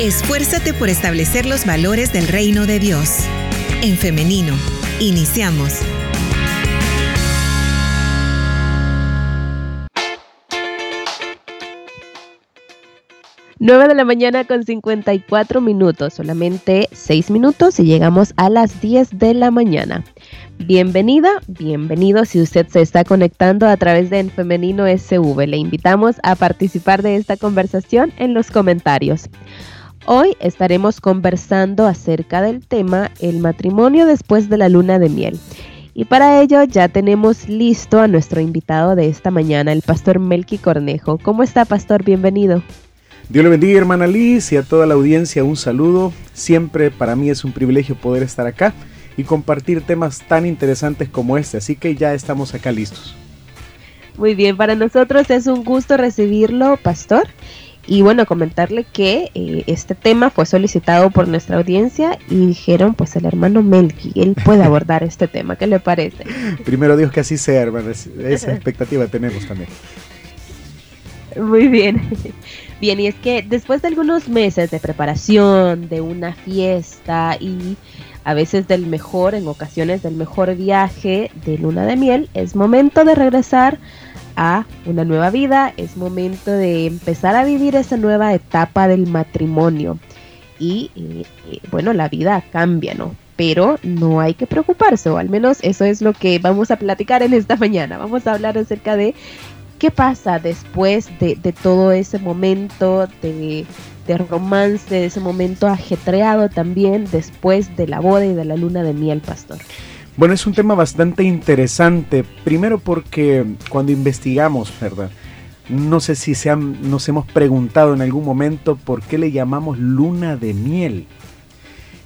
Esfuérzate por establecer los valores del reino de Dios. En femenino, iniciamos. 9 de la mañana con 54 minutos, solamente 6 minutos y llegamos a las 10 de la mañana. Bienvenida, bienvenido si usted se está conectando a través de En Femenino SV. Le invitamos a participar de esta conversación en los comentarios. Hoy estaremos conversando acerca del tema el matrimonio después de la luna de miel. Y para ello ya tenemos listo a nuestro invitado de esta mañana, el pastor Melqui Cornejo. ¿Cómo está, pastor? Bienvenido. Dios le bendiga, hermana Liz, y a toda la audiencia un saludo. Siempre para mí es un privilegio poder estar acá y compartir temas tan interesantes como este, así que ya estamos acá listos. Muy bien, para nosotros es un gusto recibirlo, pastor. Y bueno, comentarle que eh, este tema fue solicitado por nuestra audiencia y dijeron, pues el hermano Melqui, él puede abordar este tema, ¿qué le parece? Primero Dios que así sea, hermano, esa expectativa tenemos también. Muy bien. Bien, y es que después de algunos meses de preparación, de una fiesta y a veces del mejor, en ocasiones del mejor viaje de luna de miel, es momento de regresar a una nueva vida, es momento de empezar a vivir esa nueva etapa del matrimonio. Y eh, eh, bueno, la vida cambia, ¿no? Pero no hay que preocuparse, o al menos eso es lo que vamos a platicar en esta mañana. Vamos a hablar acerca de ¿Qué pasa después de, todo ese momento de, romance, de ese momento ajetreado también después de la boda y de la luna de miel, pastor? Bueno, es un tema bastante interesante. Primero porque cuando investigamos, ¿verdad? No sé si se nos hemos preguntado en algún momento por qué le llamamos luna de miel.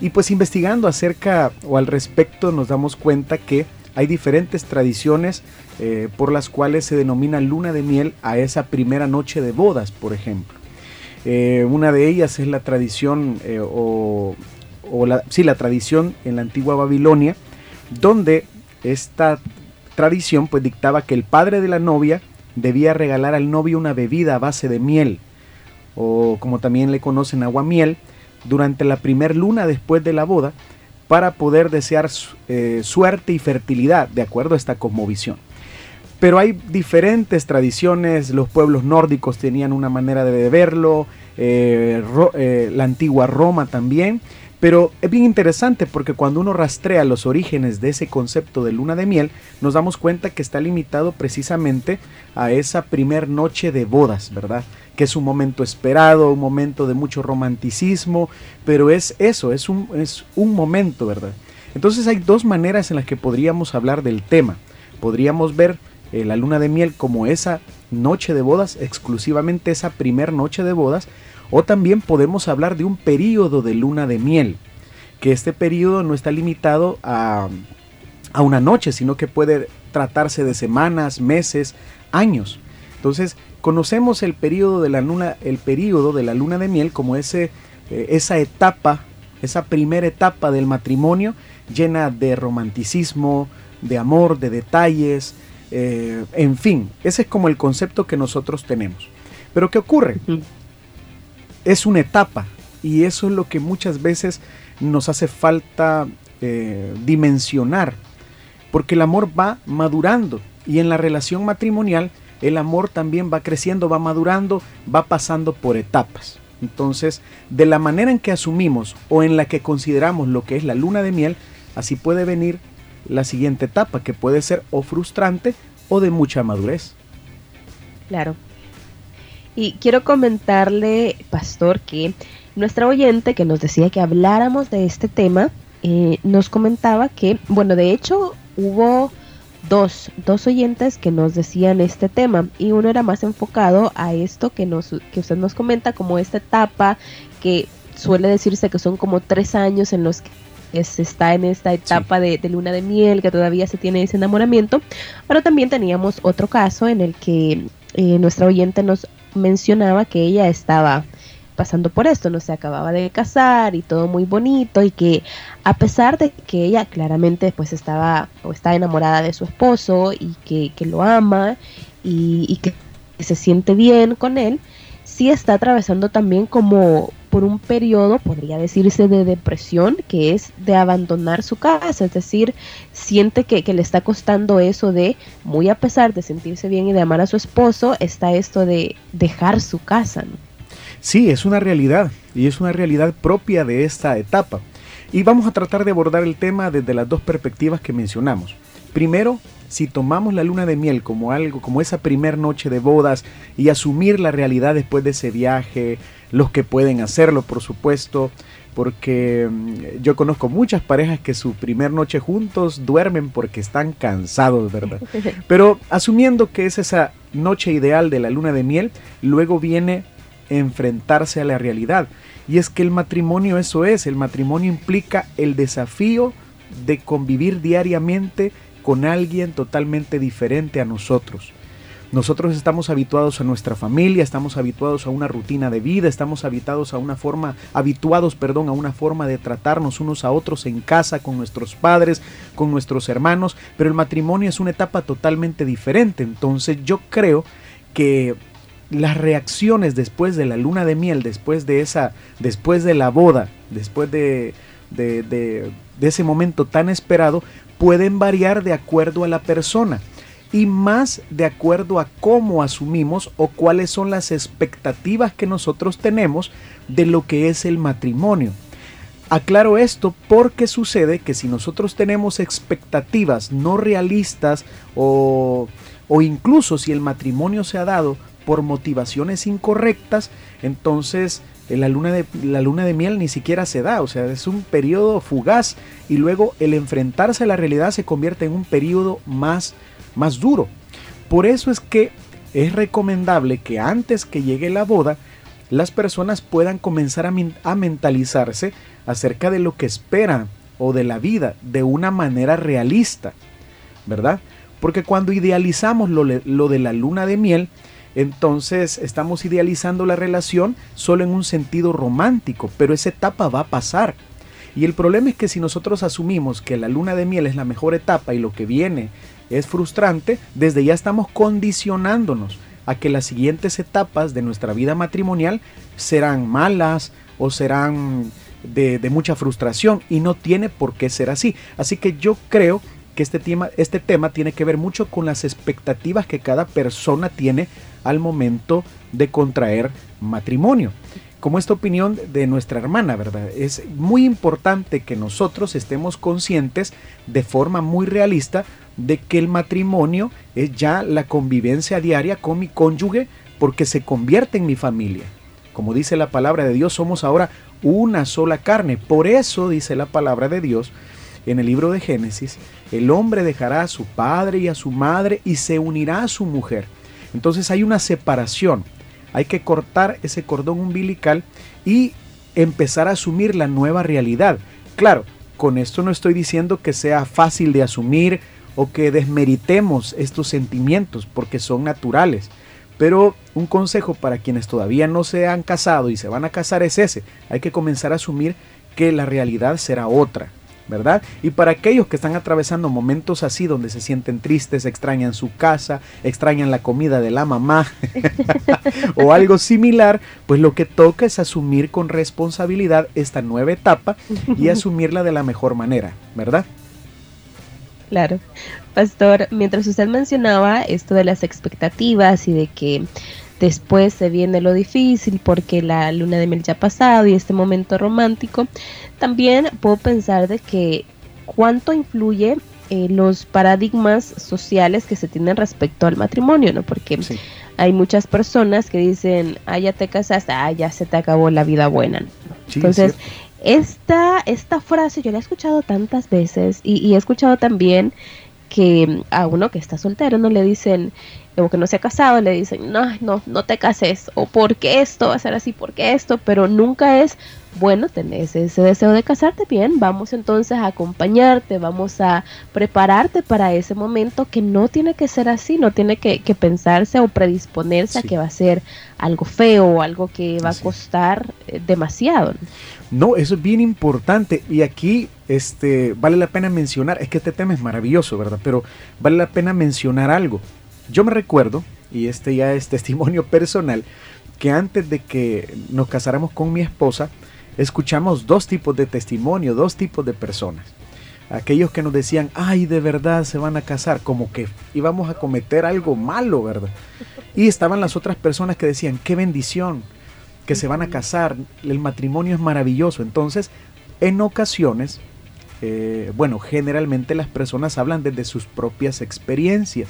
Y pues investigando acerca o al respecto nos damos cuenta que hay diferentes tradiciones eh, por las cuales se denomina luna de miel a esa primera noche de bodas, por ejemplo. Eh, una de ellas es la tradición, eh, o, sí, la tradición en la antigua Babilonia, donde esta tradición pues dictaba que el padre de la novia debía regalar al novio una bebida a base de miel, o como también le conocen agua miel, durante la primer luna después de la boda, para poder desear eh, suerte y fertilidad, de acuerdo a esta cosmovisión. Pero hay diferentes tradiciones, los pueblos nórdicos tenían una manera de verlo, eh, eh, la antigua Roma también, pero es bien interesante porque cuando uno rastrea los orígenes de ese concepto de luna de miel, nos damos cuenta que está limitado precisamente a esa primer noche de bodas, ¿verdad? Que es un momento esperado, un momento de mucho romanticismo, pero es eso, es un, es un momento, ¿verdad? Entonces hay dos maneras en las que podríamos hablar del tema. Podríamos ver eh, la luna de miel como esa noche de bodas, exclusivamente esa primer noche de bodas, o también podemos hablar de un periodo de luna de miel, que este periodo no está limitado a, a una noche, sino que puede tratarse de semanas, meses, años. Entonces, conocemos el periodo de la luna, el de la luna de miel como ese, eh, esa etapa, esa primera etapa del matrimonio llena de romanticismo, de amor, de detalles, eh, en fin, ese es como el concepto que nosotros tenemos. Pero ¿qué ocurre? Es una etapa y eso es lo que muchas veces nos hace falta eh, dimensionar, porque el amor va madurando y en la relación matrimonial el amor también va creciendo, va madurando, va pasando por etapas. Entonces, de la manera en que asumimos o en la que consideramos lo que es la luna de miel, así puede venir la siguiente etapa, que puede ser o frustrante o de mucha madurez. Claro, y quiero comentarle, pastor, que nuestra oyente que nos decía que habláramos de este tema, eh, nos comentaba que, bueno, de hecho hubo dos, dos oyentes que nos decían este tema. Y uno era más enfocado a esto que, nos, que usted nos comenta como esta etapa que suele decirse que son como tres años en los que se está en esta etapa de, luna de miel, que todavía se tiene ese enamoramiento, pero también teníamos otro caso en el que eh, nuestra oyente nos mencionaba que ella estaba pasando por esto, no se acababa de casar y todo muy bonito y que a pesar de que ella claramente pues estaba o está enamorada de su esposo y que, lo ama y, que se siente bien con él, sí está atravesando también como por un periodo, podría decirse, de depresión, que es de abandonar su casa, es decir, siente que, le está costando eso de, muy a pesar de sentirse bien y de amar a su esposo, está esto de dejar su casa. Sí, es una realidad y es una realidad propia de esta etapa. Y vamos a tratar de abordar el tema desde las dos perspectivas que mencionamos. Primero, si tomamos la luna de miel como algo, como esa primer noche de bodas y asumir la realidad después de ese viaje, los que pueden hacerlo, por supuesto, porque mm, yo conozco muchas parejas que su primer noche juntos duermen porque están cansados, ¿verdad? Pero asumiendo que es esa noche ideal de la luna de miel, luego viene enfrentarse a la realidad. Y es que el matrimonio eso es, el matrimonio implica el desafío de convivir diariamente con alguien totalmente diferente a nosotros. Nosotros estamos habituados a nuestra familia, estamos habituados a una rutina de vida, estamos habituados a una forma, habituados, perdón, a una forma de tratarnos unos a otros en casa, con nuestros padres, con nuestros hermanos, pero el matrimonio es una etapa totalmente diferente. Entonces yo creo que las reacciones después de la luna de miel, después de esa, después de la boda, después de, de, de, de ese momento tan esperado, pueden variar de acuerdo a la persona y más de acuerdo a cómo asumimos o cuáles son las expectativas que nosotros tenemos de lo que es el matrimonio. Aclaro esto porque sucede que si nosotros tenemos expectativas no realistas o, o incluso si el matrimonio se ha dado por motivaciones incorrectas, entonces la luna, de, la luna de miel ni siquiera se da, o sea, es un periodo fugaz y luego el enfrentarse a la realidad se convierte en un periodo más, más duro. Por eso es que es recomendable que antes que llegue la boda, las personas puedan comenzar a, a mentalizarse acerca de lo que esperan o de la vida de una manera realista, ¿verdad? Porque cuando idealizamos lo, lo de la luna de miel, entonces estamos idealizando la relación solo en un sentido romántico, pero esa etapa va a pasar. Y el problema es que si nosotros asumimos que la luna de miel es la mejor etapa y lo que viene es frustrante, desde ya estamos condicionándonos a que las siguientes etapas de nuestra vida matrimonial serán malas o serán de, mucha frustración y no tiene por qué ser así. Así que yo creo que este tema, este tema tiene que ver mucho con las expectativas que cada persona tiene al momento de contraer matrimonio. Como esta opinión de nuestra hermana, ¿verdad? Es muy importante que nosotros estemos conscientes de forma muy realista de que el matrimonio es ya la convivencia diaria con mi cónyuge porque se convierte en mi familia. Como dice la palabra de Dios, somos ahora una sola carne. Por eso dice la palabra de Dios en el libro de Génesis, el hombre dejará a su padre y a su madre y se unirá a su mujer entonces hay una separación. Hay que cortar ese cordón umbilical y empezar a asumir la nueva realidad. Claro, con esto no estoy diciendo que sea fácil de asumir o que desmeritemos estos sentimientos porque son naturales. Pero un consejo para quienes todavía no se han casado y se van a casar es ese. Hay que comenzar a asumir que la realidad será otra. ¿Verdad? Y para aquellos que están atravesando momentos así donde se sienten tristes, extrañan su casa, extrañan la comida de la mamá o algo similar, pues lo que toca es asumir con responsabilidad esta nueva etapa y asumirla de la mejor manera, ¿verdad? Claro. Pastor, mientras usted mencionaba esto de las expectativas y de que después se viene lo difícil porque la luna de miel ya ha pasado y este momento romántico, también puedo pensar de que cuánto influye eh, los paradigmas sociales que se tienen respecto al matrimonio, ¿no? Porque hay muchas personas que dicen, ah, ya te casaste, ah, ya se te acabó la vida buena. Entonces, esta, esta frase yo la he escuchado tantas veces y, y he escuchado también que a uno que está soltero no le dicen, o que no se ha casado, le dicen, no, no, no te cases, o porque esto va a ser así, porque esto, pero nunca es, bueno, tenés ese deseo de casarte, bien, vamos entonces a acompañarte, vamos a prepararte para ese momento que no tiene que ser así, no tiene que, pensarse o predisponerse a que va a ser algo feo o algo que va a costar eh, demasiado. No, eso es bien importante y aquí este, vale la pena mencionar, es que este tema es maravilloso, ¿verdad? Pero vale la pena mencionar algo. Yo me recuerdo y este ya es testimonio personal, que antes de que nos casáramos con mi esposa, escuchamos dos tipos de testimonio, dos tipos de personas. Aquellos que nos decían, ay, de verdad se van a casar, como que íbamos a cometer algo malo, ¿verdad? Y estaban las otras personas que decían, qué bendición, que se van a casar, el matrimonio es maravilloso. Entonces, en ocasiones, eh, bueno, generalmente las personas hablan desde sus propias experiencias.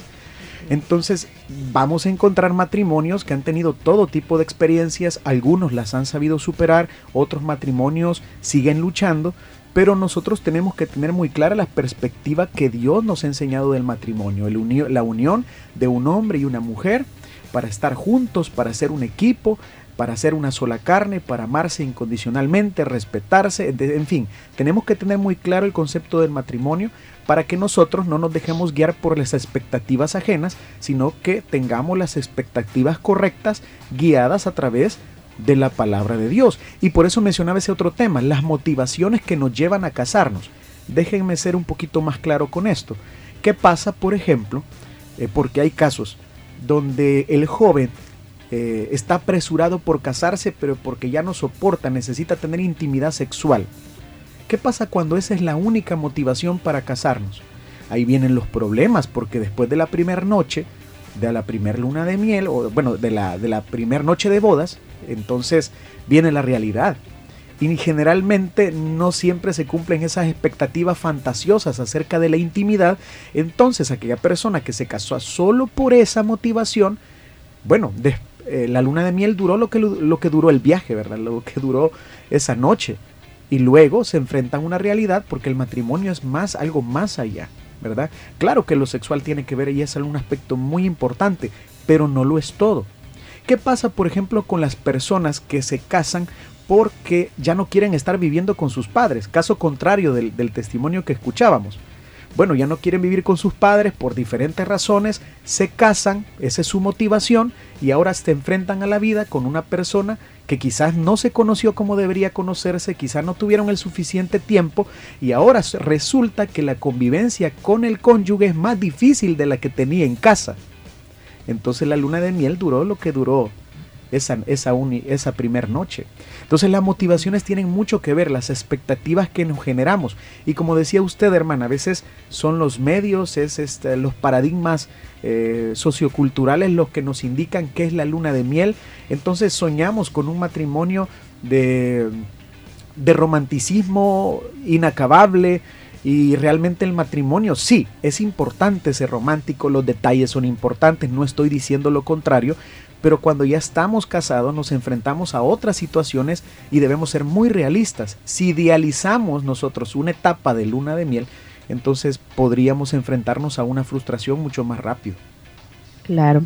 Entonces vamos a encontrar matrimonios que han tenido todo tipo de experiencias, algunos las han sabido superar, otros matrimonios siguen luchando, pero nosotros tenemos que tener muy clara la perspectiva que Dios nos ha enseñado del matrimonio, la unión de un hombre y una mujer para estar juntos, para ser un equipo, para ser una sola carne, para amarse incondicionalmente, respetarse, en fin, tenemos que tener muy claro el concepto del matrimonio para que nosotros no nos dejemos guiar por las expectativas ajenas, sino que tengamos las expectativas correctas guiadas a través de la palabra de Dios. Y por eso mencionaba ese otro tema, las motivaciones que nos llevan a casarnos. Déjenme ser un poquito más claro con esto. ¿Qué pasa, por ejemplo? Eh, porque hay casos donde el joven eh, está apresurado por casarse, pero porque ya no soporta, necesita tener intimidad sexual. ¿Qué pasa cuando esa es la única motivación para casarnos? Ahí vienen los problemas, porque después de la primera noche, de la primera luna de miel, o bueno, de la, de la primera noche de bodas, entonces viene la realidad. Y generalmente no siempre se cumplen esas expectativas fantasiosas acerca de la intimidad. Entonces aquella persona que se casó solo por esa motivación, bueno, eh, la luna de miel duró lo que, lo que duró el viaje, ¿verdad? Lo que duró esa noche y luego se enfrentan a una realidad porque el matrimonio es más algo más allá, ¿verdad? Claro que lo sexual tiene que ver y es un aspecto muy importante, pero no lo es todo. ¿Qué pasa, por ejemplo, con las personas que se casan porque ya no quieren estar viviendo con sus padres? Caso contrario del, del testimonio que escuchábamos bueno, ya no quieren vivir con sus padres por diferentes razones, se casan, esa es su motivación, y ahora se enfrentan a la vida con una persona que quizás no se conoció como debería conocerse, quizás no tuvieron el suficiente tiempo, y ahora resulta que la convivencia con el cónyuge es más difícil de la que tenía en casa. Entonces la luna de miel duró lo que duró esa, esa, esa primera noche. Entonces las motivaciones tienen mucho que ver, las expectativas que nos generamos. Y como decía usted, hermana, a veces son los medios, es este, los paradigmas eh, socioculturales los que nos indican qué es la luna de miel. Entonces soñamos con un matrimonio de, de romanticismo inacabable, y realmente el matrimonio sí, es importante ser romántico, los detalles son importantes, no estoy diciendo lo contrario, pero cuando ya estamos casados nos enfrentamos a otras situaciones y debemos ser muy realistas. Si idealizamos nosotros una etapa de luna de miel, entonces podríamos enfrentarnos a una frustración mucho más rápido. Claro.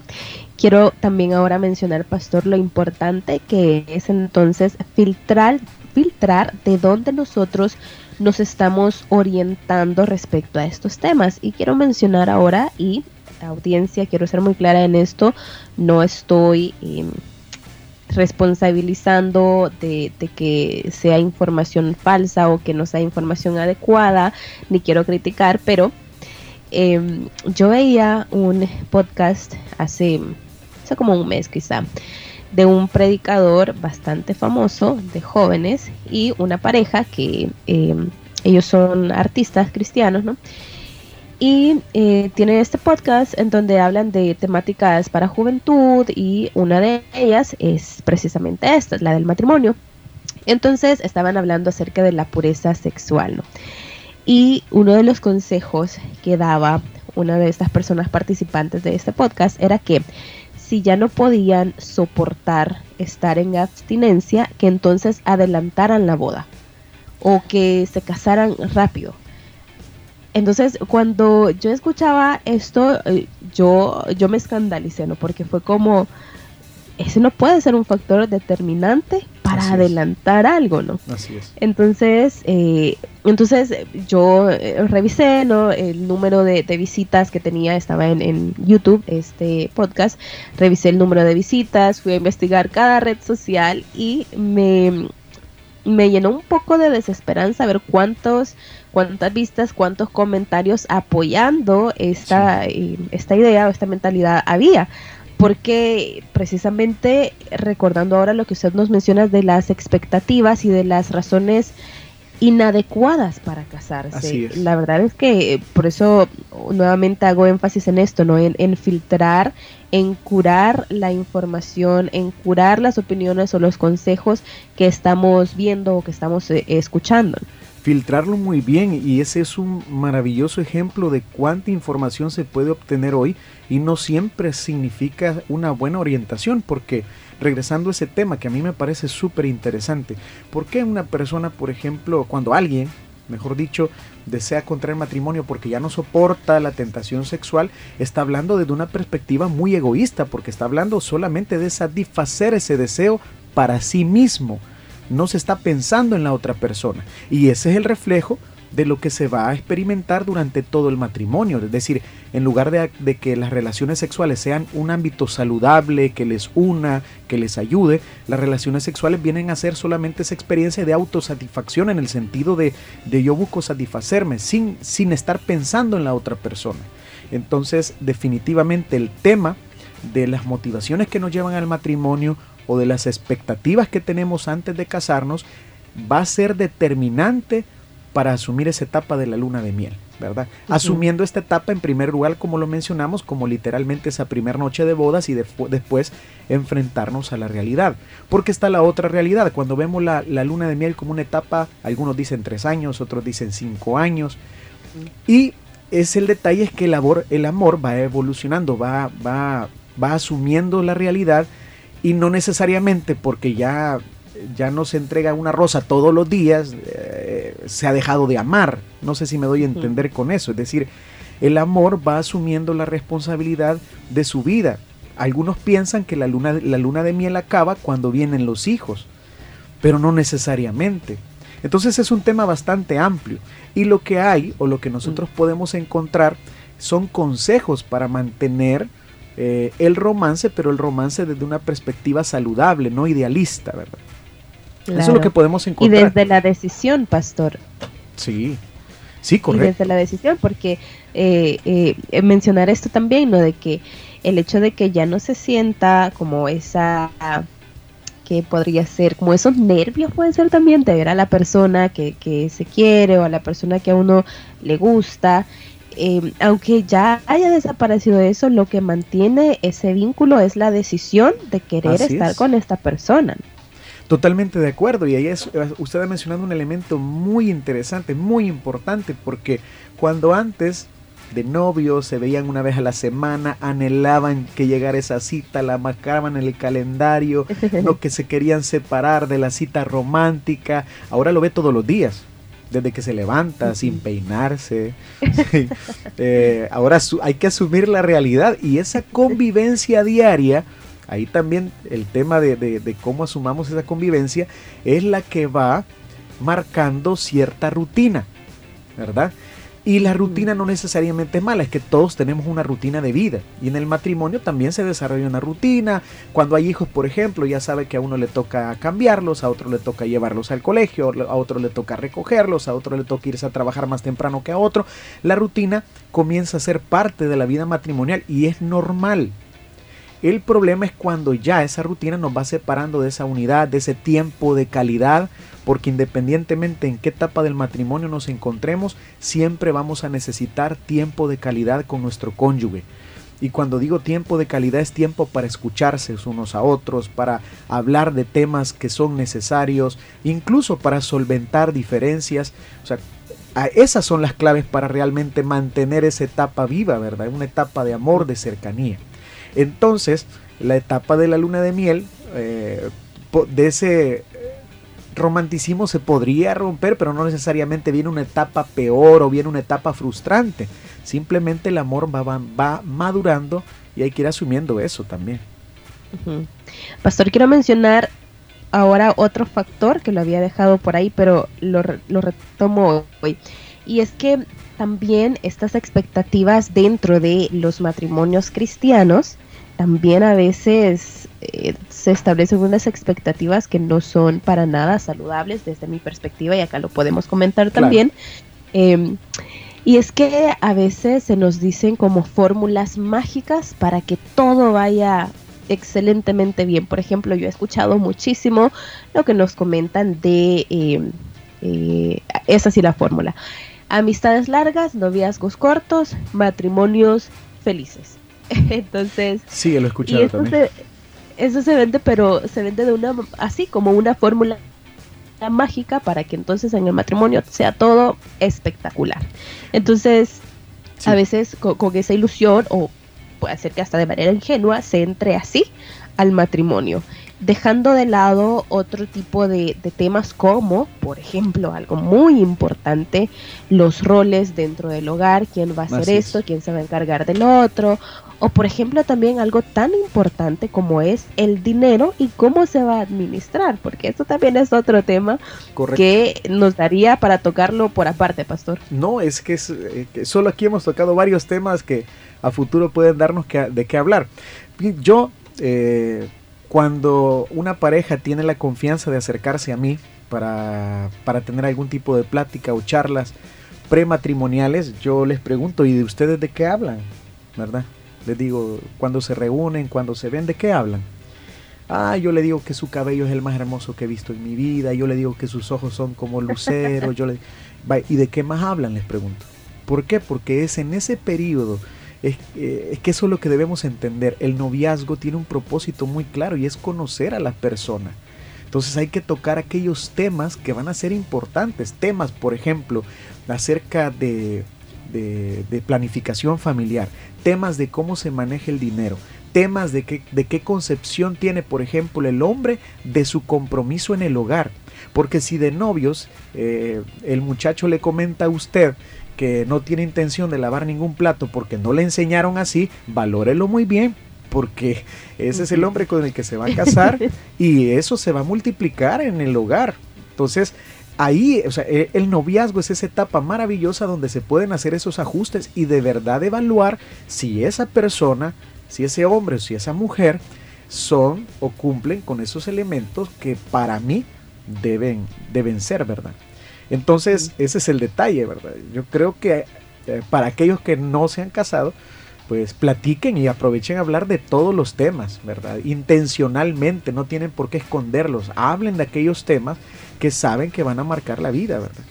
Quiero también ahora mencionar, pastor, lo importante que es entonces filtrar, filtrar de dónde nosotros nos estamos orientando respecto a estos temas. Y quiero mencionar ahora y audiencia, quiero ser muy clara en esto, no estoy em, responsabilizando de, que sea información falsa o que no sea información adecuada, ni quiero criticar, pero em, yo veía un podcast hace, hace como un mes quizá de un predicador bastante famoso de jóvenes y una pareja que em, ellos son artistas cristianos, ¿no? Y eh, tiene este podcast en donde hablan de temáticas para juventud y una de ellas es precisamente esta, la del matrimonio. Entonces estaban hablando acerca de la pureza sexual, ¿no? Y uno de los consejos que daba una de estas personas participantes de este podcast era que si ya no podían soportar estar en abstinencia, que entonces adelantaran la boda o que se casaran rápido entonces, cuando yo escuchaba esto, eh, yo, yo me escandalicé, ¿no? Porque fue como, ese no puede ser un factor determinante para adelantar algo, ¿no? Así es. Entonces, eh, entonces yo eh, revisé, ¿no? El número de, visitas que tenía, estaba en, en, YouTube, este podcast, revisé el número de visitas, fui a investigar cada red social y me, me llenó un poco de desesperanza ver cuántos cuántas vistas, cuántos comentarios apoyando esta, eh, esta idea o esta mentalidad había. porque precisamente recordando ahora lo que usted nos menciona de las expectativas y de las razones inadecuadas para casarse. La verdad es que eh, por eso nuevamente hago énfasis en esto, ¿no? En, filtrar, en curar la información, en curar las opiniones o los consejos que estamos viendo o que estamos eh, escuchando filtrarlo muy bien y ese es un maravilloso ejemplo de cuánta información se puede obtener hoy y no siempre significa una buena orientación porque regresando a ese tema que a mí me parece súper interesante, ¿por qué una persona, por ejemplo, cuando alguien, mejor dicho, desea contraer matrimonio porque ya no soporta la tentación sexual, está hablando desde una perspectiva muy egoísta porque está hablando solamente de satisfacer ese deseo para sí mismo no se está pensando en la otra persona. Y ese es el reflejo de lo que se va a experimentar durante todo el matrimonio. Es decir, en lugar de, que las relaciones sexuales sean un ámbito saludable, que les una, que les ayude, las relaciones sexuales vienen a ser solamente esa experiencia de autosatisfacción en el sentido de, de yo busco satisfacerme sin, sin estar pensando en la otra persona. Entonces, definitivamente el tema de las motivaciones que nos llevan al matrimonio o de las expectativas que tenemos antes de casarnos va a ser determinante para asumir esa etapa de la luna de miel, ¿verdad? Asumiendo esta etapa en primer lugar, como lo mencionamos, como literalmente esa primera noche de bodas y después enfrentarnos a la realidad. Porque está la otra realidad, cuando vemos la, luna de miel como una etapa, algunos dicen tres años, otros dicen cinco años, y es el detalle es que el amor, el amor va evolucionando, va, va, va asumiendo la realidad y no necesariamente porque ya, ya no se entrega una rosa todos los días, eh, se ha dejado de amar. No sé si me doy a entender con eso. Es decir, el amor va asumiendo la responsabilidad de su vida. Algunos piensan que la luna, la luna de miel acaba cuando vienen los hijos, pero no necesariamente. Entonces es un tema bastante amplio y lo que hay o lo que nosotros podemos encontrar son consejos para mantener eh, el romance, pero el romance desde una perspectiva saludable, no idealista, ¿verdad? Eso es lo que podemos encontrar. Y desde la decisión, pastor. Sí, sí, correcto. Y desde la decisión, porque eh, eh, mencionar esto también, ¿no? De que el hecho de que ya no se sienta como esa que podría ser como esos nervios pueden ser también de ver a la persona que, que se quiere o a la persona que a uno le gusta Em, aunque ya haya desaparecido eso, lo que mantiene ese vínculo es la decisión de querer estar con esta persona. Totalmente de acuerdo, y ahí es, usted ha mencionado un elemento muy interesante, muy importante, porque cuando antes de novios se veían una vez a la semana, anhelaban que llegara esa cita, la marcaban en el calendario, no que se querían separar de la cita romántica, ahora lo ve todos los días desde que se levanta, sin peinarse. Eh, ahora hay que asumir la realidad y esa convivencia diaria, ahí también el tema de, de cómo asumamos esa convivencia, es la que va marcando cierta rutina, ¿verdad? Y la rutina no necesariamente es mala, es que todos tenemos una rutina de vida. Y en el matrimonio también se desarrolla una rutina. Cuando hay hijos, por ejemplo, ya sabe que a uno le toca cambiarlos, a otro le toca llevarlos al colegio, a otro le toca recogerlos, a otro le toca irse a trabajar más temprano que a otro. La rutina comienza a ser parte de la vida matrimonial y es normal. El problema es cuando ya esa rutina nos va separando de esa unidad, de ese tiempo de calidad, porque independientemente en qué etapa del matrimonio nos encontremos, siempre vamos a necesitar tiempo de calidad con nuestro cónyuge. Y cuando digo tiempo de calidad es tiempo para escucharse unos a otros, para hablar de temas que son necesarios, incluso para solventar diferencias. O sea, esas son las claves para realmente mantener esa etapa viva, ¿verdad? Una etapa de amor, de cercanía. Entonces, la etapa de la luna de miel, eh, de ese romanticismo se podría romper, pero no necesariamente viene una etapa peor o viene una etapa frustrante. Simplemente el amor va, va, madurando y hay que ir asumiendo eso también. Pastor, quiero mencionar ahora otro factor que lo había dejado por ahí, pero lo, lo retomo hoy. Y es que también estas expectativas dentro de los matrimonios cristianos también a veces eh, se establecen unas expectativas que no son para nada saludables desde mi perspectiva y acá lo podemos comentar también. Em, y es que a veces se nos dicen como fórmulas mágicas para que todo vaya excelentemente bien. Por ejemplo, yo he escuchado muchísimo lo que nos comentan de... Eh, eh, esa sí la fórmula. Amistades largas, noviazgos cortos, matrimonios felices. Entonces... Sí, lo he escuchado también. eso se vende, pero se vende de una así como una fórmula mágica para que entonces en el matrimonio sea todo espectacular. Entonces, a veces con, esa ilusión, o puede ser que hasta de manera ingenua, se entre así al matrimonio, dejando de lado otro tipo de, de temas como, por ejemplo, algo muy importante, los roles dentro del hogar, quién va a hacer esto, quién se va a encargar del otro, o por ejemplo también algo tan importante como es el dinero y cómo se va a administrar, porque esto también es otro tema que nos daría para tocarlo por aparte, pastor. No, es que, es, eh, solo aquí hemos tocado varios temas que a futuro pueden darnos que, de qué hablar. Yo, eh, cuando una pareja tiene la confianza de acercarse a mí para, para tener algún tipo de plática o charlas prematrimoniales, yo les pregunto, ¿y de ustedes de qué hablan? ¿Verdad? Les digo, cuando se reúnen, cuando se ven, ¿de qué hablan? Ah, yo le digo que su cabello es el más hermoso que he visto en mi vida, yo le digo que sus ojos son como luceros, yo le... ¿Y de qué más hablan? Les pregunto. ¿Por qué? Porque es en ese periodo, es, eh, es, que eso es lo que debemos entender, el noviazgo tiene un propósito muy claro y es conocer a la persona. Entonces hay que tocar aquellos temas que van a ser importantes, temas, por ejemplo, acerca de, planificación familiar, temas de cómo se maneja el dinero, temas de qué, de qué concepción tiene, por ejemplo, el hombre de su compromiso en el hogar. Porque si de novios eh, el muchacho le comenta a usted que no tiene intención de lavar ningún plato porque no le enseñaron así, valórelo muy bien, porque ese es el hombre con el que se va a casar y eso se va a multiplicar en el hogar. Entonces, ahí, o sea, e, el noviazgo es esa etapa maravillosa donde se pueden hacer esos ajustes y de verdad evaluar si esa persona, si ese hombre o si esa mujer son o cumplen con esos elementos que para mí deben, deben ser, ¿verdad? Entonces, ese es el detalle, ¿verdad? Yo creo que eh, para aquellos que no se han casado, pues platiquen y aprovechen a hablar de todos los temas, ¿verdad? Intencionalmente, no tienen por qué esconderlos. Hablen de aquellos temas que saben que van a marcar la vida, ¿verdad?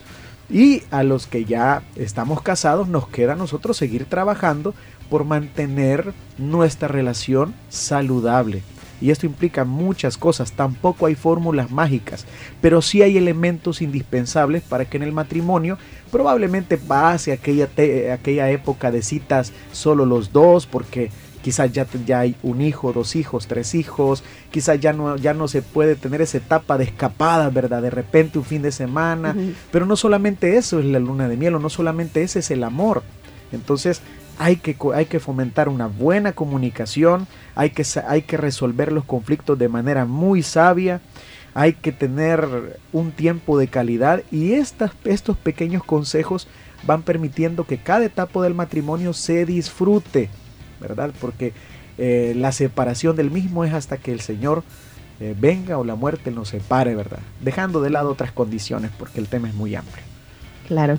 Y a los que ya estamos casados nos queda a nosotros seguir trabajando por mantener nuestra relación saludable. Y esto implica muchas cosas, tampoco hay fórmulas mágicas, pero sí hay elementos indispensables para que en el matrimonio probablemente pase aquella, aquella época de citas solo los dos, porque quizás ya, ya hay un hijo, dos hijos, tres hijos, quizás ya no, ya no se puede tener esa etapa de escapada, ¿verdad? De repente un fin de semana, pero no solamente eso es la luna de miel, o no solamente ese es el amor. Entonces hay que, hay que fomentar una buena comunicación, hay que, hay que resolver los conflictos de manera muy sabia, hay que tener un tiempo de calidad y estas, estos pequeños consejos van permitiendo que cada etapa del matrimonio se disfrute, ¿verdad? Porque eh, la separación del mismo es hasta que el Señor eh, venga o la muerte nos separe, ¿verdad? Dejando de lado otras condiciones porque el tema es muy amplio. Claro.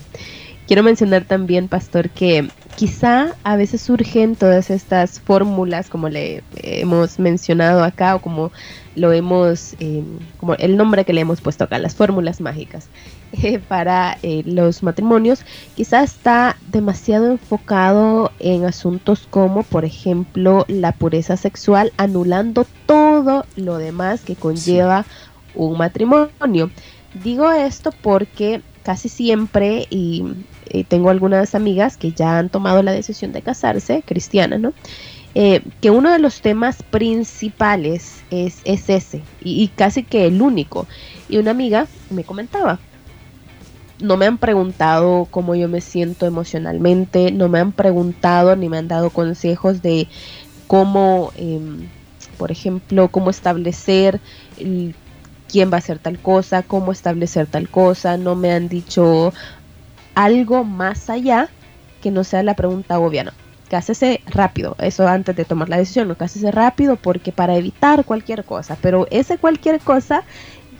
Quiero mencionar también, pastor, que quizá a veces surgen todas estas fórmulas, como le hemos mencionado acá, o como lo hemos, em, como el nombre que le hemos puesto acá, las fórmulas mágicas eh, para eh, los matrimonios, quizá está demasiado enfocado en asuntos como, por ejemplo, la pureza sexual, anulando todo lo demás que conlleva un matrimonio. Digo esto porque casi siempre, y, tengo algunas amigas que ya han tomado la decisión de casarse, cristianas, ¿no? Eh, que uno de los temas principales es, ese, y, casi que el único. Y una amiga me comentaba, no me han preguntado cómo yo me siento emocionalmente, no me han preguntado ni me han dado consejos de cómo, em, por ejemplo, cómo establecer el, quién va a hacer tal cosa, cómo establecer tal cosa, no me han dicho algo más allá que no sea la pregunta obvia, no. Cásese rápido, eso antes de tomar la decisión, no cásese rápido porque para evitar cualquier cosa, pero ese cualquier cosa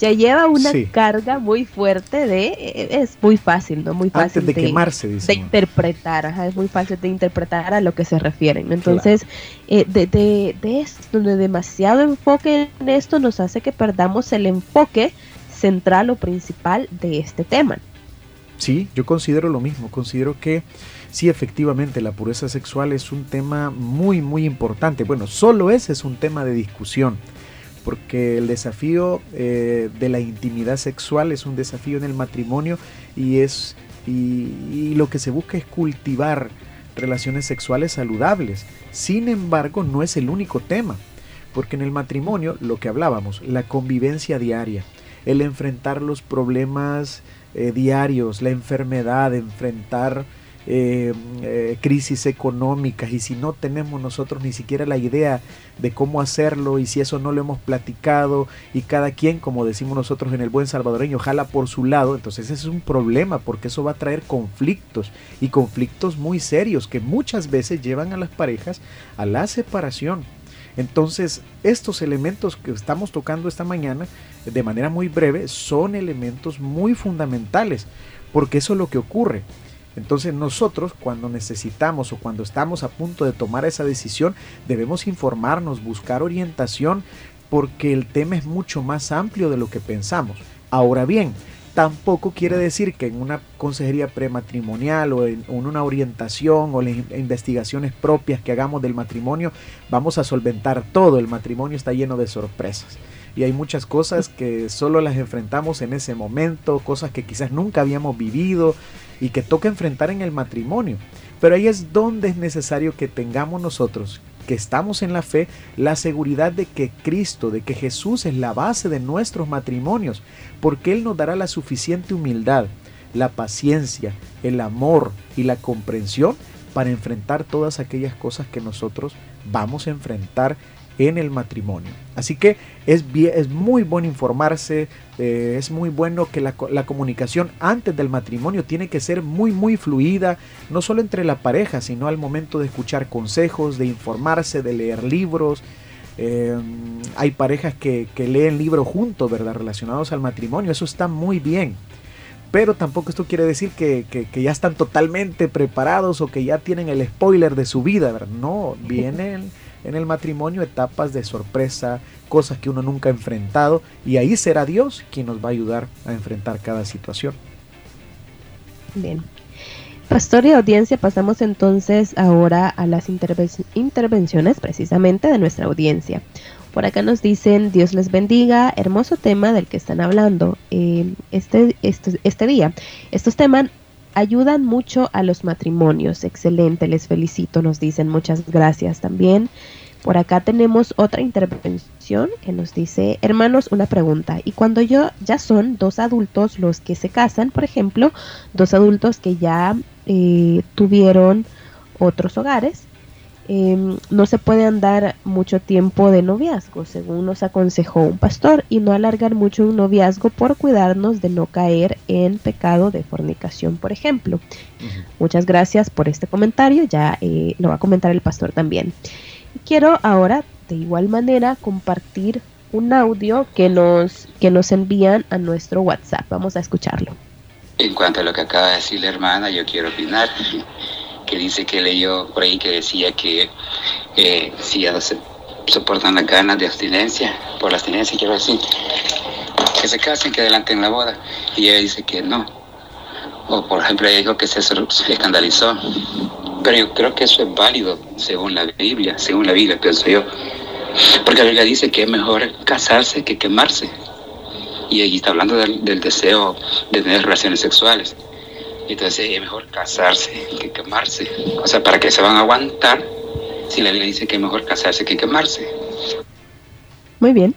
ya lleva una carga muy fuerte de, eh, es muy fácil, ¿no? Muy fácil de, quemarse, de interpretar, es muy fácil de interpretar a lo que se refieren. Entonces, eh, de, de, de esto, de demasiado enfoque en esto nos hace que perdamos el enfoque central o principal de este tema. Sí, yo considero lo mismo, considero que sí, efectivamente, la pureza sexual es un tema muy, muy importante. Bueno, solo ese es un tema de discusión, porque el desafío eh, de la intimidad sexual es un desafío en el matrimonio y es y, lo que se busca es cultivar relaciones sexuales saludables. Sin embargo, no es el único tema, porque en el matrimonio, lo que hablábamos, la convivencia diaria, el enfrentar los problemas eh, diarios, la enfermedad, enfrentar eh, eh, crisis económicas y si no tenemos nosotros ni siquiera la idea de cómo hacerlo y si eso no lo hemos platicado y cada quien, como decimos nosotros en el buen salvadoreño, jala por su lado, entonces ese es un problema porque eso va a traer conflictos y conflictos muy serios que muchas veces llevan a las parejas a la separación. Entonces, estos elementos que estamos tocando esta mañana, de manera muy breve, son elementos muy fundamentales, porque eso es lo que ocurre. Entonces nosotros cuando necesitamos o cuando estamos a punto de tomar esa decisión debemos informarnos, buscar orientación porque el tema es mucho más amplio de lo que pensamos. Ahora bien, tampoco quiere decir que en una consejería prematrimonial o en, una orientación o las investigaciones propias que hagamos del matrimonio vamos a solventar todo. El matrimonio está lleno de sorpresas y hay muchas cosas que solo las enfrentamos en ese momento, cosas que quizás nunca habíamos vivido y que toca enfrentar en el matrimonio. Pero ahí es donde es necesario que tengamos nosotros, que estamos en la fe, la seguridad de que Cristo, de que Jesús es la base de nuestros matrimonios, porque Él nos dará la suficiente humildad, la paciencia, el amor y la comprensión para enfrentar todas aquellas cosas que nosotros vamos a enfrentar en el matrimonio. Así que es, muy bueno informarse, eh, es muy bueno que la, comunicación antes del matrimonio tiene que ser muy, muy fluida, no solo entre la pareja, sino al momento de escuchar consejos, de informarse, de leer libros. Eh, hay parejas que, leen libros juntos, ¿verdad? Relacionados al matrimonio, eso está muy bien pero tampoco esto quiere decir que, que, que, ya están totalmente preparados o que ya tienen el spoiler de su vida, ¿verdad? No, vienen en el matrimonio etapas de sorpresa, cosas que uno nunca ha enfrentado y ahí será Dios quien nos va a ayudar a enfrentar cada situación. Bien. Pastor y audiencia, pasamos entonces ahora a las intervenciones precisamente de nuestra audiencia. Por acá nos dicen, Dios les bendiga, hermoso tema del que están hablando eh, este, este, este día. Estos temas ayudan mucho a los matrimonios. Excelente, les felicito, nos dicen muchas gracias también. Por acá tenemos otra intervención que nos dice, hermanos, una pregunta. Y cuando yo ya son dos adultos los que se casan, por ejemplo, dos adultos que ya eh, tuvieron otros hogares, Em, no se puede andar mucho tiempo de noviazgo, según nos aconsejó un pastor, y no alargar mucho un noviazgo por cuidarnos de no caer en pecado de fornicación, por ejemplo. Muchas gracias por este comentario, ya eh, lo va a comentar el pastor también. Quiero ahora, de igual manera, compartir un audio que nos, que nos envían a nuestro WhatsApp. Vamos a escucharlo. En cuanto a lo que acaba de decir la hermana, yo quiero opinar que dice que leyó por ahí que decía que eh, si ya se soportan las ganas de abstinencia, por la abstinencia quiero decir, que se casen, que adelanten la boda. Y ella dice que no. O por ejemplo, ella dijo que se, escandalizó. Pero yo creo que eso es válido según la Biblia, según la Biblia, pienso yo. Porque la Biblia dice que es mejor casarse que quemarse. Y allí está hablando del deseo de tener relaciones sexuales. Entonces es mejor casarse que quemarse. O sea, ¿para qué se van a aguantar si la Biblia dice que es mejor casarse que quemarse? Muy bien.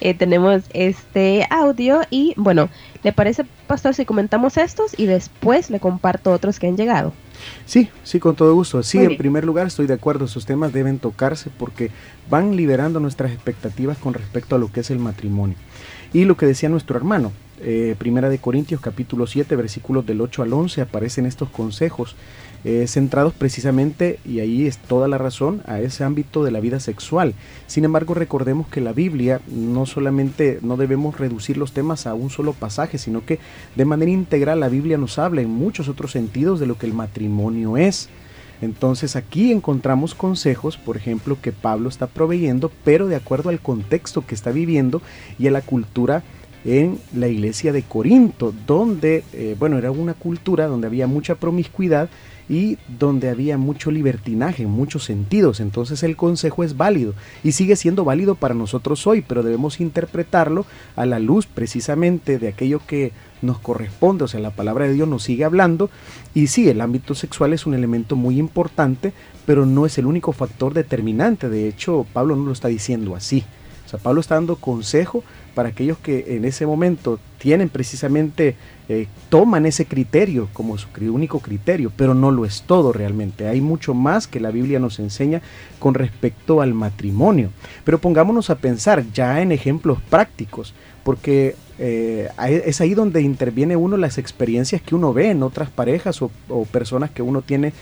Eh, tenemos este audio y bueno, ¿le parece, pastor, si comentamos estos y después le comparto otros que han llegado? Sí, sí, con todo gusto. Sí, en primer lugar estoy de acuerdo, esos temas deben tocarse porque van liberando nuestras expectativas con respecto a lo que es el matrimonio. Y lo que decía nuestro hermano, eh, Primera de Corintios capítulo 7 versículos del 8 al 11 aparecen estos consejos eh, centrados precisamente, y ahí es toda la razón, a ese ámbito de la vida sexual. Sin embargo, recordemos que la Biblia no solamente no debemos reducir los temas a un solo pasaje, sino que de manera integral la Biblia nos habla en muchos otros sentidos de lo que el matrimonio es. Entonces aquí encontramos consejos, por ejemplo, que Pablo está proveyendo, pero de acuerdo al contexto que está viviendo y a la cultura en la iglesia de Corinto, donde, eh, bueno, era una cultura donde había mucha promiscuidad y donde había mucho libertinaje en muchos sentidos. Entonces el consejo es válido y sigue siendo válido para nosotros hoy, pero debemos interpretarlo a la luz precisamente de aquello que nos corresponde, o sea, la palabra de Dios nos sigue hablando y sí, el ámbito sexual es un elemento muy importante, pero no es el único factor determinante. De hecho, Pablo no lo está diciendo así. O sea, Pablo está dando consejo para aquellos que en ese momento tienen precisamente, eh, toman ese criterio como su único criterio, pero no lo es todo realmente. Hay mucho más que la Biblia nos enseña con respecto al matrimonio. Pero pongámonos a pensar ya en ejemplos prácticos, porque eh, es ahí donde interviene uno las experiencias que uno ve en otras parejas o, o personas que uno tiene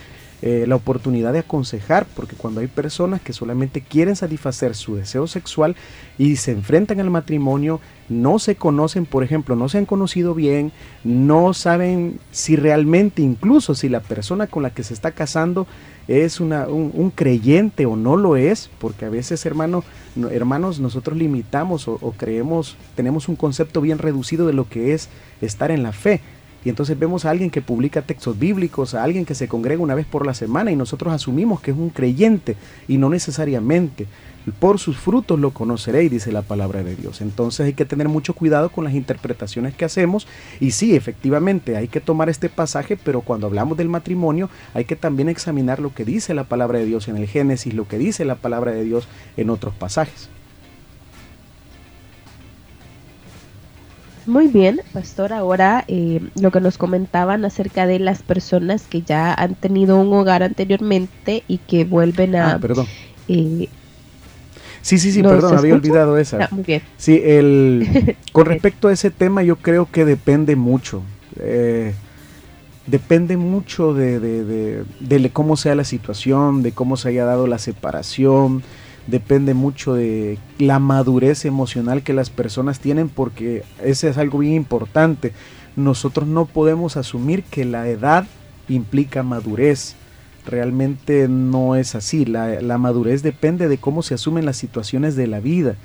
eh, la oportunidad de aconsejar, porque cuando hay personas que solamente quieren satisfacer su deseo sexual y se enfrentan al matrimonio, no se conocen, por ejemplo, no se han conocido bien, no saben si realmente, incluso si la persona con la que se está casando es una, un, creyente o no lo es, porque a veces, hermano, hermanos, nosotros limitamos o creemos, tenemos un concepto bien reducido de lo que es estar en la fe. Y entonces vemos a alguien que publica textos bíblicos, a alguien que se congrega una vez por la semana y nosotros asumimos que es un creyente y no necesariamente. Por sus frutos lo conoceréis, dice la palabra de Dios. Entonces hay que tener mucho cuidado con las interpretaciones que hacemos. Y sí, efectivamente, hay que tomar este pasaje, pero cuando hablamos del matrimonio hay que también examinar lo que dice la palabra de Dios en el Génesis, lo que dice la palabra de Dios en otros pasajes. Muy bien, pastor. Ahora eh, lo que nos comentaban acerca de las personas que ya han tenido un hogar anteriormente y que vuelven a... Ah, perdón. Eh, sí, sí, sí, perdón, había olvidado esa. Ah, muy bien. Sí, el, con respecto a ese tema yo creo que depende mucho. Eh, depende mucho de, de, de cómo sea la situación, de cómo se haya dado la separación, depende mucho de la madurez emocional que las personas tienen porque ese es algo bien importante. Nosotros no podemos asumir que la edad implica madurez. Realmente no es así. La, la madurez depende de cómo se asumen las situaciones de la vida.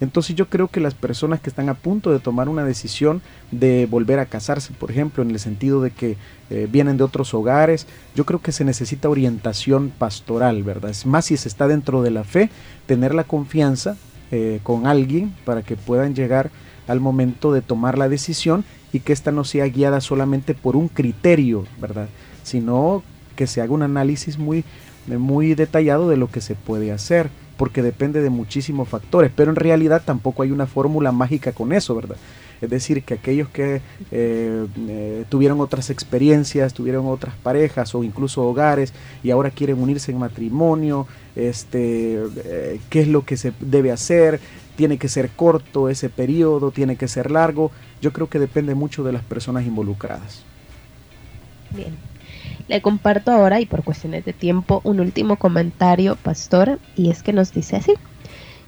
Entonces yo creo que las personas que están a punto de tomar una decisión de volver a casarse, por ejemplo, en el sentido de que eh, vienen de otros hogares, yo creo que se necesita orientación pastoral, ¿verdad? Es más si se está dentro de la fe, tener la confianza eh, con alguien para que puedan llegar al momento de tomar la decisión y que ésta no sea guiada solamente por un criterio, ¿verdad? Sino que se haga un análisis muy, muy detallado de lo que se puede hacer porque depende de muchísimos factores, pero en realidad tampoco hay una fórmula mágica con eso, ¿verdad? Es decir, que aquellos que eh, eh, tuvieron otras experiencias, tuvieron otras parejas o incluso hogares y ahora quieren unirse en matrimonio, este, eh, ¿qué es lo que se debe hacer? ¿Tiene que ser corto ese periodo? ¿Tiene que ser largo? Yo creo que depende mucho de las personas involucradas. Bien, le comparto ahora y por cuestiones de tiempo un último comentario, pastor, y es que nos dice así.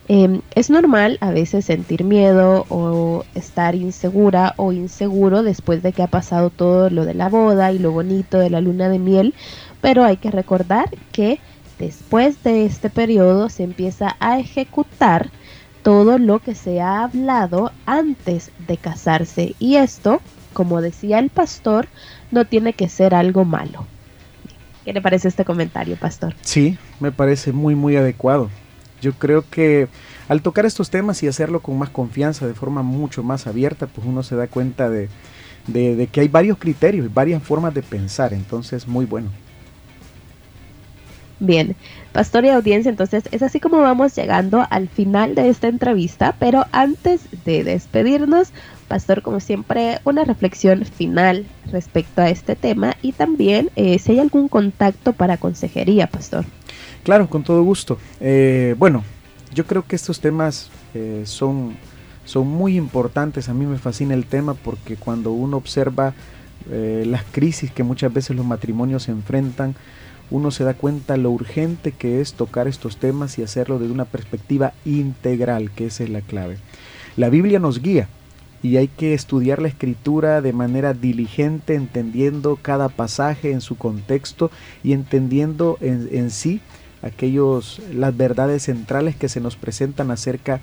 Em, es normal a veces sentir miedo o estar insegura o inseguro después de que ha pasado todo lo de la boda y lo bonito de la luna de miel, pero hay que recordar que después de este periodo se empieza a ejecutar todo lo que se ha hablado antes de casarse y esto, como decía el pastor, no tiene que ser algo malo. ¿Qué le parece este comentario, pastor? Sí, me parece muy, muy adecuado. Yo creo que al tocar estos temas y hacerlo con más confianza, de forma mucho más abierta, pues uno se da cuenta de, de, que hay varios criterios y varias formas de pensar. Entonces, muy bueno. Bien, pastor y audiencia, entonces es así como vamos llegando al final de esta entrevista, pero antes de despedirnos, pastor, como siempre, una reflexión final respecto a este tema y también eh, si hay algún contacto para consejería, pastor. Claro, con todo gusto. Eh, bueno, yo creo que estos temas eh, son, son muy importantes. A mí me fascina el tema porque cuando uno observa las crisis que muchas veces los matrimonios se enfrentan, uno se da cuenta lo urgente que es tocar estos temas y hacerlo desde una perspectiva integral, que esa es la clave. La Biblia nos guía y hay que estudiar la escritura de manera diligente, entendiendo cada pasaje en su contexto y entendiendo en, sí aquellos las verdades centrales que se nos presentan acerca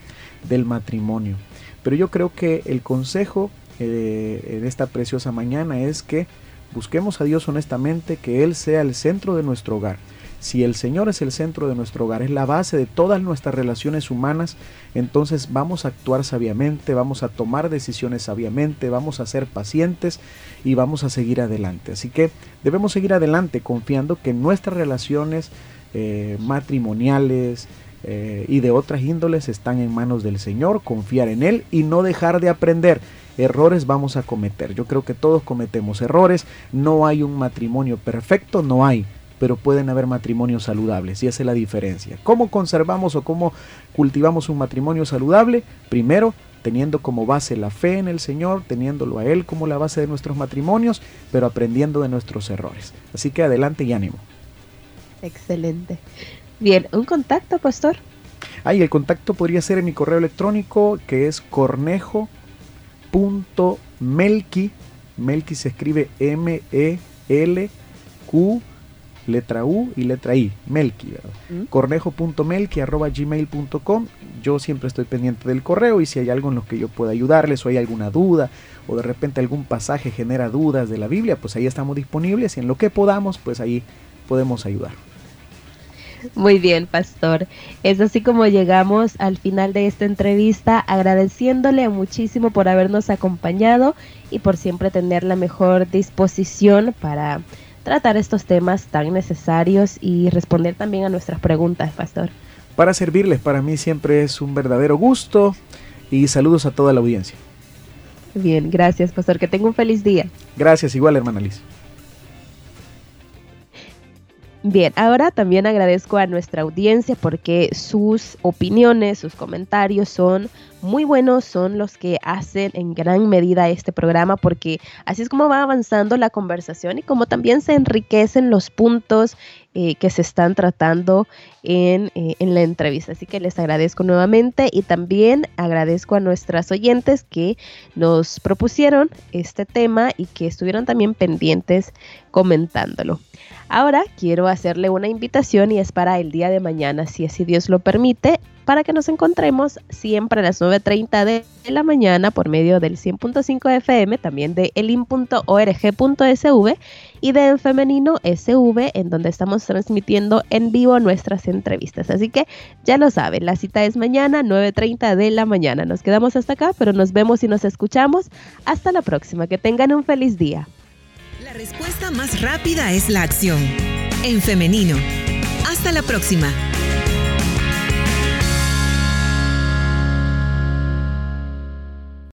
del matrimonio. Pero yo creo que el consejo eh, en esta preciosa mañana es que busquemos a Dios honestamente, que Él sea el centro de nuestro hogar. Si el Señor es el centro de nuestro hogar, es la base de todas nuestras relaciones humanas, entonces vamos a actuar sabiamente, vamos a tomar decisiones sabiamente, vamos a ser pacientes y vamos a seguir adelante. Así que debemos seguir adelante confiando que nuestras relaciones eh, matrimoniales, eh, y de otras índoles están en manos del Señor, confiar en Él y no dejar de aprender. Errores vamos a cometer. Yo creo que todos cometemos errores. No hay un matrimonio perfecto, no hay pero pueden haber matrimonios saludables y esa es la diferencia. ¿Cómo conservamos o cómo cultivamos un matrimonio saludable? Primero, teniendo como base la fe en el Señor, teniéndolo a Él como la base de nuestros matrimonios, pero aprendiendo de nuestros errores. Así que adelante y ánimo. Excelente. Bien, ¿un contacto, pastor? Ahí el contacto podría ser en mi correo electrónico que es cornejo.melqui. Melqui se escribe M-E-L-Q letra U y letra I, Melqui, mm. cornejo.melqui arroba gmail.com. Yo siempre estoy pendiente del correo y si hay algo en lo que yo pueda ayudarles o hay alguna duda o de repente algún pasaje genera dudas de la Biblia, pues ahí estamos disponibles y en lo que podamos, pues ahí podemos ayudar. Muy bien, pastor. Es así como llegamos al final de esta entrevista, agradeciéndole muchísimo por habernos acompañado y por siempre tener la mejor disposición para tratar estos temas tan necesarios y responder también a nuestras preguntas, pastor. Para servirles, para mí siempre es un verdadero gusto y saludos a toda la audiencia. Bien, gracias, pastor. Que tenga un feliz día. Gracias, igual, hermana Liz. Bien, ahora también agradezco a nuestra audiencia porque sus opiniones, sus comentarios son muy buenos, son los que hacen en gran medida este programa porque así es como va avanzando la conversación y como también se enriquecen los puntos eh, que se están tratando en, eh, en, la entrevista. Así que les agradezco nuevamente y también agradezco a nuestras oyentes que nos propusieron este tema y que estuvieron también pendientes comentándolo. Ahora quiero hacerle una invitación y es para el día de mañana, si así Dios lo permite, para que nos encontremos siempre a las 9.30 de la mañana por medio del 100.5 FM, también de elin.org.sv y de En Femenino SV, en donde estamos transmitiendo en vivo nuestras entrevistas. Así que ya lo saben, la cita es mañana, 9.30 de la mañana. Nos quedamos hasta acá, pero nos vemos y nos escuchamos. Hasta la próxima, que tengan un feliz día. La respuesta más rápida es la acción. En femenino. Hasta la próxima.